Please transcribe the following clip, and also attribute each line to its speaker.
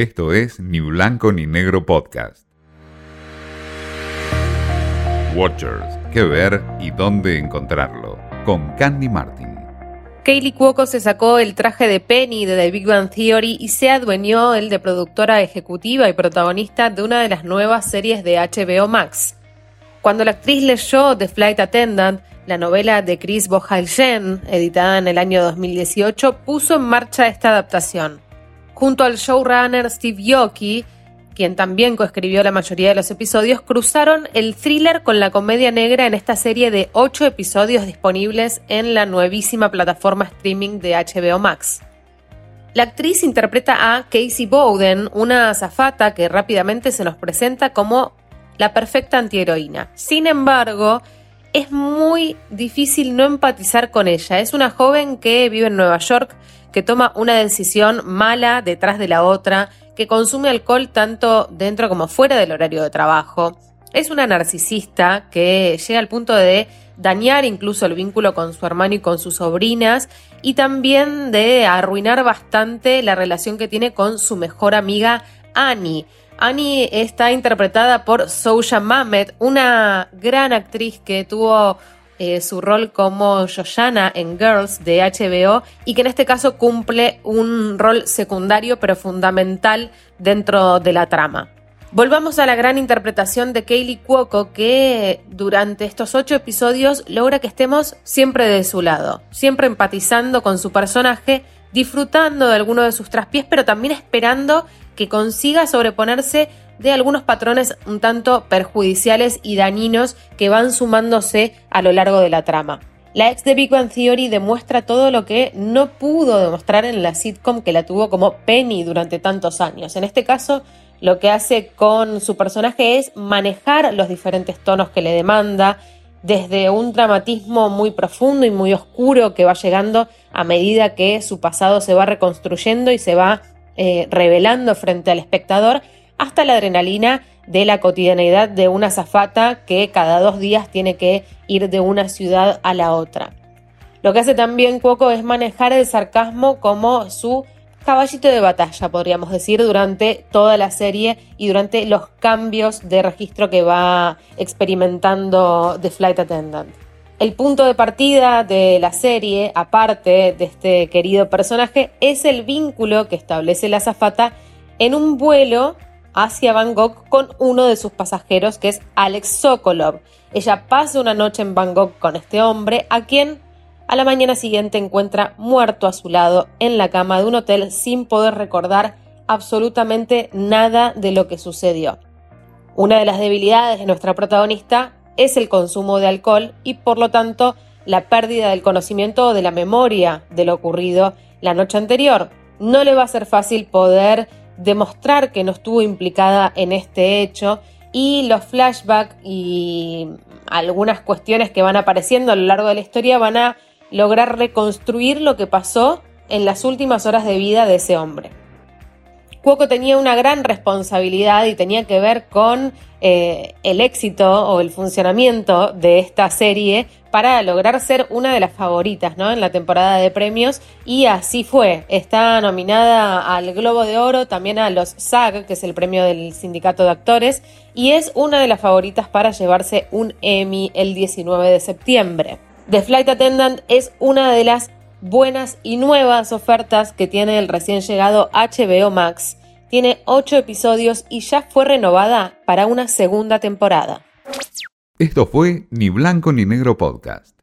Speaker 1: Esto es Ni Blanco ni Negro Podcast. Watchers, qué ver y dónde encontrarlo. Con Candy Martin.
Speaker 2: Kaylee Cuoco se sacó el traje de Penny de The Big Bang Theory y se adueñó el de productora ejecutiva y protagonista de una de las nuevas series de HBO Max. Cuando la actriz leyó The Flight Attendant, la novela de Chris Bohalen, editada en el año 2018, puso en marcha esta adaptación. Junto al showrunner Steve Yoki, quien también coescribió la mayoría de los episodios, cruzaron el thriller con la comedia negra en esta serie de ocho episodios disponibles en la nuevísima plataforma streaming de HBO Max. La actriz interpreta a Casey Bowden, una azafata que rápidamente se nos presenta como la perfecta antiheroína. Sin embargo, es muy difícil no empatizar con ella. Es una joven que vive en Nueva York, que toma una decisión mala detrás de la otra, que consume alcohol tanto dentro como fuera del horario de trabajo. Es una narcisista que llega al punto de dañar incluso el vínculo con su hermano y con sus sobrinas y también de arruinar bastante la relación que tiene con su mejor amiga Annie. Annie está interpretada por Soja Mamet, una gran actriz que tuvo eh, su rol como Yoshana en Girls de HBO y que en este caso cumple un rol secundario pero fundamental dentro de la trama. Volvamos a la gran interpretación de Kaylee Cuoco que durante estos ocho episodios logra que estemos siempre de su lado, siempre empatizando con su personaje, disfrutando de alguno de sus traspiés, pero también esperando que consiga sobreponerse de algunos patrones un tanto perjudiciales y dañinos que van sumándose a lo largo de la trama. La ex de Big Bang Theory demuestra todo lo que no pudo demostrar en la sitcom que la tuvo como Penny durante tantos años. En este caso, lo que hace con su personaje es manejar los diferentes tonos que le demanda, desde un dramatismo muy profundo y muy oscuro que va llegando a medida que su pasado se va reconstruyendo y se va eh, revelando frente al espectador, hasta la adrenalina de la cotidianeidad de una zafata que cada dos días tiene que ir de una ciudad a la otra. Lo que hace también Cuoco es manejar el sarcasmo como su caballito de batalla, podríamos decir, durante toda la serie y durante los cambios de registro que va experimentando The Flight Attendant. El punto de partida de la serie, aparte de este querido personaje, es el vínculo que establece la azafata en un vuelo hacia Bangkok con uno de sus pasajeros, que es Alex Sokolov. Ella pasa una noche en Bangkok con este hombre, a quien a la mañana siguiente encuentra muerto a su lado en la cama de un hotel sin poder recordar absolutamente nada de lo que sucedió. Una de las debilidades de nuestra protagonista es el consumo de alcohol y por lo tanto la pérdida del conocimiento o de la memoria de lo ocurrido la noche anterior. No le va a ser fácil poder demostrar que no estuvo implicada en este hecho y los flashbacks y algunas cuestiones que van apareciendo a lo largo de la historia van a lograr reconstruir lo que pasó en las últimas horas de vida de ese hombre. Cuoco tenía una gran responsabilidad y tenía que ver con eh, el éxito o el funcionamiento de esta serie para lograr ser una de las favoritas ¿no? en la temporada de premios y así fue. Está nominada al Globo de Oro, también a los SAG, que es el premio del Sindicato de Actores, y es una de las favoritas para llevarse un Emmy el 19 de septiembre. The Flight Attendant es una de las buenas y nuevas ofertas que tiene el recién llegado HBO Max. Tiene 8 episodios y ya fue renovada para una segunda temporada.
Speaker 1: Esto fue Ni Blanco ni Negro Podcast.